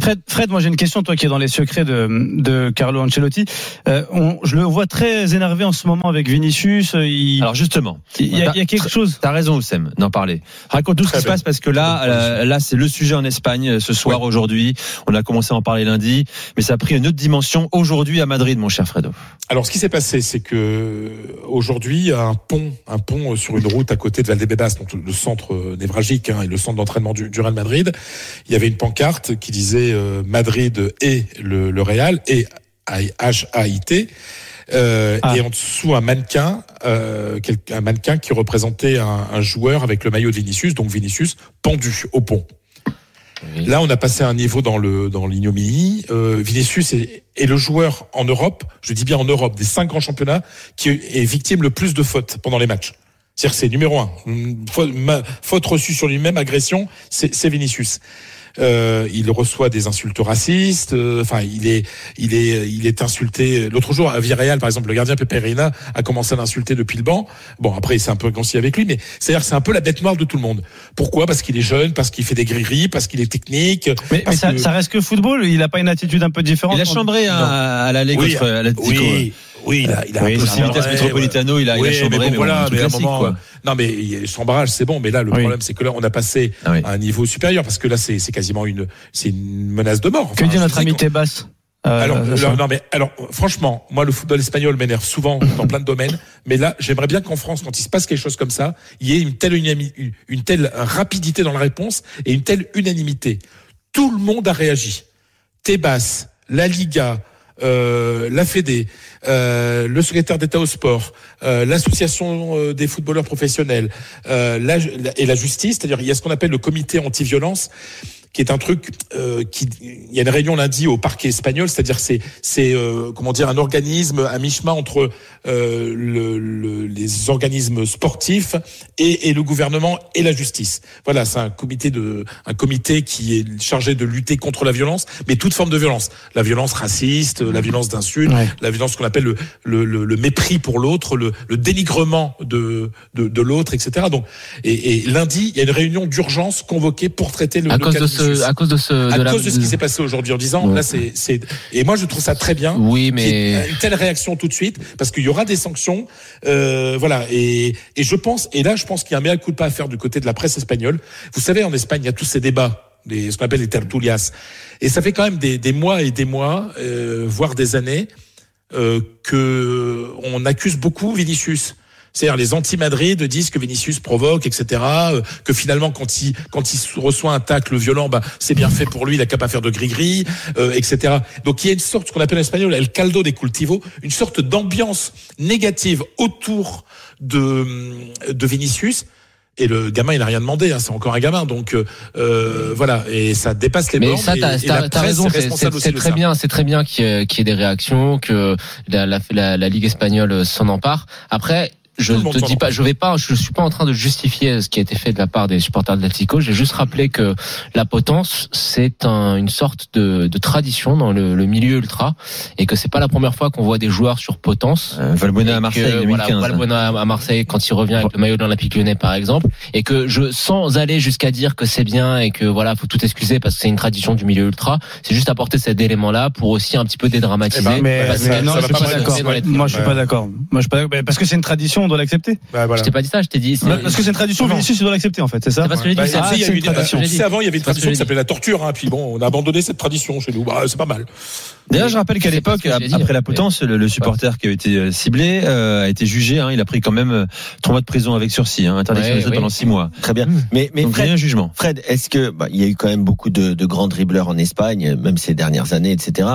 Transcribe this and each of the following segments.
Fred, Fred, moi j'ai une question, toi qui es dans les secrets de, de Carlo Ancelotti. Euh, on, je le vois très énervé en ce moment avec Vinicius. euh, Il, Alors justement, il y, a, il y a quelque chose. T'as raison, Oussem, d'en parler. Raconte tout ce qui se passe parce que là, euh, là, c'est le sujet en Espagne euh, ce soir, aujourd'hui. On a commencé à en parler lundi, mais ça a pris une autre dimension aujourd'hui à Madrid, mon cher Fredo. Alors, ce qui s'est passé, c'est que aujourd'hui, un pont, un pont euh, sur une route à côté de Valdebebas, donc le centre euh, névralgique hein, et le centre d'entraînement du, du Real Madrid. Il y avait une pancarte qui disait euh, Madrid et le, le Real et H-A-I-T. Euh, Ah. Et en dessous un mannequin, euh, quel- un mannequin qui représentait un, un joueur avec le maillot de Vinicius, donc Vinicius pendu au pont. Là, on a passé un niveau dans le dans l'ignominie. Euh, Vinicius est, est le joueur en Europe, je dis bien en Europe, des cinq grands championnats, qui est victime le plus de fautes pendant les matchs. C'est-à-dire que c'est numéro un. Faute, ma- faute reçue sur lui-même, agression, c'est Vinicius. Euh, il reçoit des insultes racistes. euh, Enfin, il est, il est, il est insulté. L'autre jour à Villarreal, par exemple, le gardien Pepe Reina a commencé à l'insulter depuis le banc. Bon, après, c'est un peu concilié avec lui, mais c'est-à-dire que c'est un peu la bête noire de tout le monde. Pourquoi? Parce qu'il est jeune, parce qu'il fait des grilleries, parce qu'il est technique. Mais, ça, que- ça reste que football. Il a pas une attitude un peu différente. Il a chambré hein, à l'aller Oui, contre l'Atlético. Oui, oui, il a, il a Oui, un peu vitesse métropolitano, il a, il a Oui, chambré, mais bon, mais voilà, mais à un moment, quoi. non, mais il y a le chambrage, c'est bon, mais là, le Oui. problème, c'est que là, on a passé Ah oui. à un niveau supérieur, parce que là, c'est c'est quasiment une, c'est une menace de mort. Que Enfin, dit je notre ami Tebas euh, alors, non, mais alors, franchement, moi, le football espagnol m'énerve souvent dans plein de domaines, mais là, j'aimerais bien qu'en France, quand il se passe quelque chose comme ça, il y ait une telle une telle rapidité dans la réponse et une telle unanimité. Tout le monde a réagi. Tebas, la Liga, euh, la Fédé, euh, le secrétaire d'État au sport, euh, l'association des footballeurs professionnels, et la justice, c'est-à-dire il y a ce qu'on appelle le comité anti-violence qui est un truc euh, qui il y a une réunion lundi au parquet espagnol, c'est-à-dire c'est c'est euh, comment dire un organisme à mi-chemin entre euh, le, le- les organismes sportifs et, et le gouvernement et la justice. Voilà, c'est un comité de un comité qui est chargé de lutter contre la violence, mais toute forme de violence, la violence raciste, la violence d'insulte, Ouais. la violence qu'on appelle le, le, le, mépris pour l'autre, le, le dénigrement de de, de l'autre, etc. Donc et, et lundi il y a une réunion d'urgence convoquée pour traiter le à le cause cas de Vinicius ce, à cause de ce, à de la- cause de ce qui s'est passé aujourd'hui en disant Ouais. là c'est c'est et moi je trouve ça très bien Oui, mais une telle réaction tout de suite parce qu'il y aura des sanctions euh, voilà et et je pense et là je pense qu'il y a un mea culpa à faire du côté de la presse espagnole vous savez en Espagne il y a tous ces débats les, ce qu'on appelle les tertulias et ça fait quand même des, des mois et des mois euh, voire des années euh, que on accuse beaucoup Vinicius c'est-à-dire les anti-Madrid disent que Vinicius provoque, etc. euh, Que finalement, quand il quand il reçoit un tacle violent, bah c'est bien fait pour lui, il a qu'à pas faire de gris-gris, euh, etc. Donc il y a une sorte, ce qu'on appelle en espagnol, el caldo de cultivo, une sorte d'ambiance négative autour de de Vinicius. Et le gamin, il n'a rien demandé, hein, c'est encore un gamin, donc euh, euh, voilà, et ça dépasse les mais bornes. ça, t'as et la t'as- t'as presse raison, est c'est- c'est très ça. bien, c'est très bien qu'il y, ait- qu'il y ait des réactions, que la, la, la, la Ligue espagnole s'en empare. Après, je monde te dis pas, je vais pas, je suis pas en train de justifier ce qui a été fait de la part des supporters de l'Atlético. J'ai juste rappelé que la potence, c'est un- une sorte de, de tradition dans le, le milieu ultra, et que c'est pas la première fois qu'on voit des joueurs sur potence. Euh, Valbuena à que, Marseille, voilà, 2015. Valbuena à Marseille quand il revient avec le maillot de l'Olympique Lyonnais par exemple et que je sans aller jusqu'à dire que c'est bien et que voilà faut tout excuser parce que c'est une tradition du milieu ultra c'est juste apporter cet élément là pour aussi un petit peu dédramatiser Eh ben, Mais, non, je suis pas d'accord. Moi, je suis pas d'accord. Moi, je suis pas d'accord. Parce que c'est une tradition, on doit l'accepter. Bah, voilà. je t'ai pas dit ça je t'ai dit c'est Parce que c'est une tradition. Vinicius, il doit l'accepter, en fait, c'est ça c'est pas ce que j'ai dit Bah, c'est- tu sais, il y a c'est eu une une- tradition. tu sais, avant, il y avait une tradition qui s'appelait la torture, hein, puis bon, on a abandonné cette tradition chez nous. Bah, c'est pas mal. D'ailleurs, je rappelle qu'à l'époque, dit, après la potence, le, le supporter qui a été euh, ciblé euh, a été jugé. hein, il a pris quand même euh, trois mois de prison avec sursis, hein, interdiction Ouais, de jeu oui. pendant six mois. Très bien. Mmh. Mais, mais Donc Fred, rien un jugement. Fred, est-ce que bah, il y a eu quand même beaucoup de, de grands dribbleurs en Espagne, même ces dernières années, etc.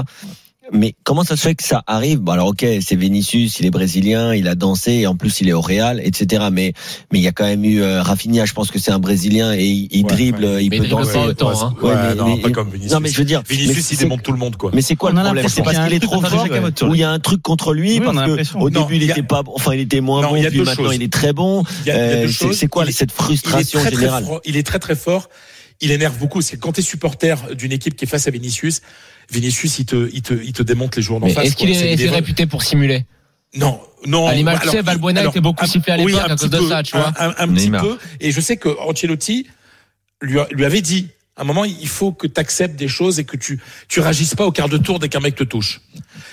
mais comment ça se fait que ça arrive? Bon alors ok, c'est Vinicius, il est brésilien, il a dansé, et en plus il est au Real, etc. Mais mais il y a quand même eu euh, Rafinha, je pense que c'est un brésilien et il, il Ouais, dribble, ouais. il Mais peut il danser. pas autant, hein. Ouais, Ouais, mais- non, mais- pas comme Vinicius. Non mais je veux dire, Vinicius, il c'est- démonte tout le monde, quoi. Mais c'est quoi On le problème? C'est parce qu'il est trop fort ou il y a un truc contre lui Oui, parce qu'au Non, début il était pas, enfin il était moins Non, bon, puis maintenant choses. il est très bon. Il y a, il y a Euh, deux c'est- choses. C'est quoi cette frustration générale? Il est très très fort. Il énerve beaucoup. Parce que quand t'es supporter d'une équipe qui est face à Vinicius, Vinicius, il te, il te, il te démonte les joueurs d'en face. est-ce qu'il. C'est- est, il est est- réputé pour simuler? Non, non. À l'image, tu sais, Valbuena alors, était beaucoup sifflé à l'époque un à cause petit de peu, ça, tu vois. Un, un- un petit peu. Et je sais que Ancelotti lui avait dit, à un moment, il faut que tu acceptes des choses et que tu, tu réagisses pas au quart de tour dès qu'un mec te touche.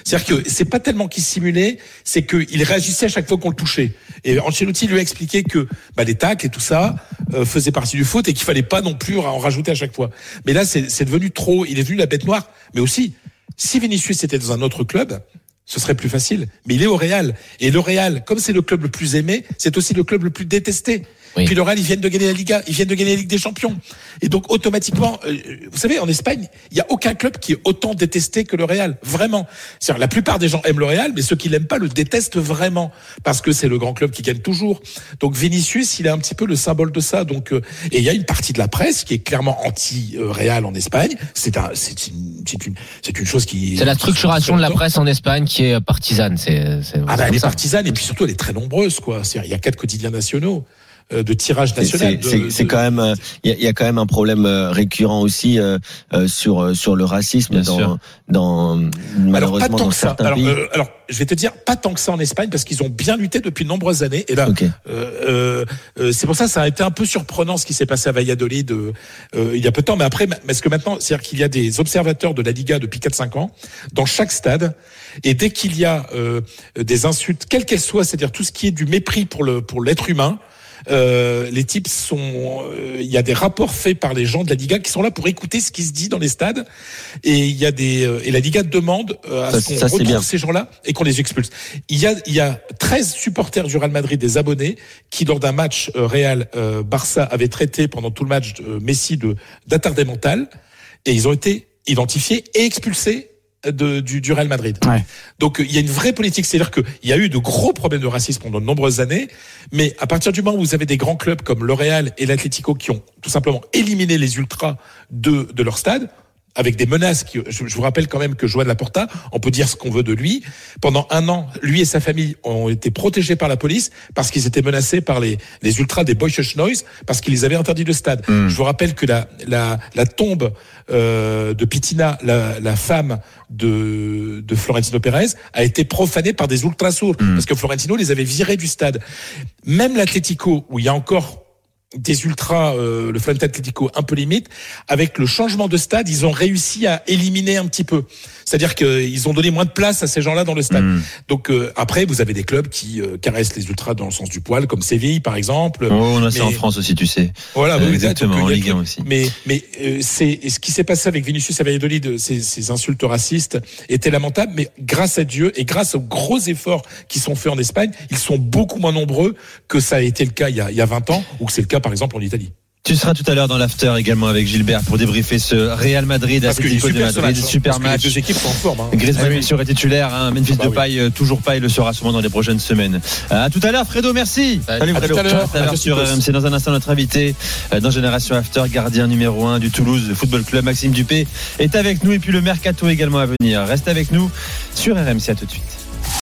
C'est-à-dire que c'est pas tellement qu'il simulait, c'est qu'il réagissait à chaque fois qu'on le touchait. Et Ancelotti lui a expliqué que bah, les tacles et tout ça euh, faisaient partie du foot et qu'il fallait pas non plus en rajouter à chaque fois. Mais là, c'est devenu trop. Il est devenu la bête noire. Mais aussi, si Vinicius était dans un autre club, ce serait plus facile. Mais il est au Real. Et le Real, comme c'est le club le plus aimé, c'est aussi le club le plus détesté. Oui. Puis le Real, ils viennent de gagner la Liga, ils viennent de gagner la Ligue des Champions. Et donc, automatiquement, euh, vous savez, en Espagne, il n'y a aucun club qui est autant détesté que le Real. Vraiment. C'est-à-dire, la plupart des gens aiment le Real, mais ceux qui l'aiment pas le détestent vraiment. Parce que c'est le grand club qui gagne toujours. Donc, Vinicius, il est un petit peu le symbole de ça. Donc, euh, et il y a une partie de la presse qui est clairement anti-Real en Espagne. C'est un, c'est une, c'est une, c'est une chose qui. C'est la structuration de la presse en Espagne qui est partisane. C'est, c'est Ah bah, elle est partisane et puis surtout elle est très nombreuse quoi. Il y a quatre quotidiens nationaux de tirage national. C'est quand même, euh, il y, a- il y a quand même un problème euh, récurrent aussi euh, euh, sur euh, sur le racisme dans, dans Alors malheureusement pas tant dans que ça. certains Alors, pays. euh, alors je vais te dire pas tant que ça en Espagne parce qu'ils ont bien lutté depuis de nombreuses années et là Ok. euh, euh, euh, c'est pour ça que ça a été un peu surprenant ce qui s'est passé à Valladolid euh, euh, il y a peu de temps mais après parce que maintenant c'est-à-dire qu'il y a des observateurs de la Liga depuis 4-5 ans dans chaque stade et dès qu'il y a euh, des insultes quelles qu'elles soient c'est-à-dire tout ce qui est du mépris pour le pour l'être humain euh, les types sont, euh, il y a des rapports faits par les gens de la Liga qui sont là pour écouter ce qui se dit dans les stades, et il y a des, euh, et la Liga demande euh, à Ça, ce qu'on retrouve bien. ces gens-là et qu'on les expulse. Il y a, il y a 13 supporters du Real Madrid, des abonnés, qui lors d'un match euh, Real euh, Barça avaient traité pendant tout le match Messi de d'attardé mental, et ils ont été identifiés et expulsés de, du, du Real Madrid. Ouais. Donc il y a une vraie politique, c'est-à-dire qu'il y a eu de gros problèmes de racisme pendant de nombreuses années, mais à partir du moment où vous avez des grands clubs comme le Real et l'Atlético qui ont tout simplement éliminé les ultras de, de leur stade, avec des menaces qui, je, je vous rappelle quand même que Joan Laporta, on peut dire ce qu'on veut de lui. Pendant un an, lui et sa famille ont été protégés par la police parce qu'ils étaient menacés par les, les ultras des Boychus Noise parce qu'ils les avaient interdits de stade. Je vous rappelle que la, la, la tombe euh, de Pitina, la, la femme de, de Florentino Pérez, a été profanée par des ultras sourds parce que Florentino les avait virés du stade. Même l'Atlético, où il y a encore des ultras, euh, le Frente Atlético un peu limite, avec le changement de stade, ils ont réussi à éliminer un petit peu. C'est-à-dire qu'ils ont donné moins de place à ces gens-là dans le stade. Mm. Donc euh, après, vous avez des clubs qui euh, caressent les ultras dans le sens du poil, comme Séville par exemple. Oh, on a ça en France aussi, tu sais. Voilà, Euh, exactement, donc, en Ligue des 1 trucs. aussi. Mais, mais euh, c'est ce qui s'est passé avec Vinicius Valladolid, euh, ces, ces insultes racistes étaient lamentables. Mais grâce à Dieu et grâce aux gros efforts qui sont faits en Espagne, ils sont beaucoup moins nombreux que ça a été le cas il y a, il y a 20 ans ou que c'est le cas par exemple en Italie. Tu seras tout à l'heure dans l'after également avec Gilbert pour débriefer ce Real Madrid, Atlético de super ce Madrid, match. hein, super parce que match. Les deux équipes sont en forme. Hein. Griezmann Ah oui. bien sûr est titulaire, hein. Memphis Bah oui. Depay euh, toujours pas, il le sera sûrement dans les prochaines semaines. Euh, À tout à l'heure, Fredo, merci. Salut, À à à À tous. RMC. Dans un instant, notre invité euh, dans Génération After, gardien numéro 1 du Toulouse Football Club, Maxime Dupé, est avec nous et puis le Mercato également à venir. Reste avec nous sur RMC. À tout de suite.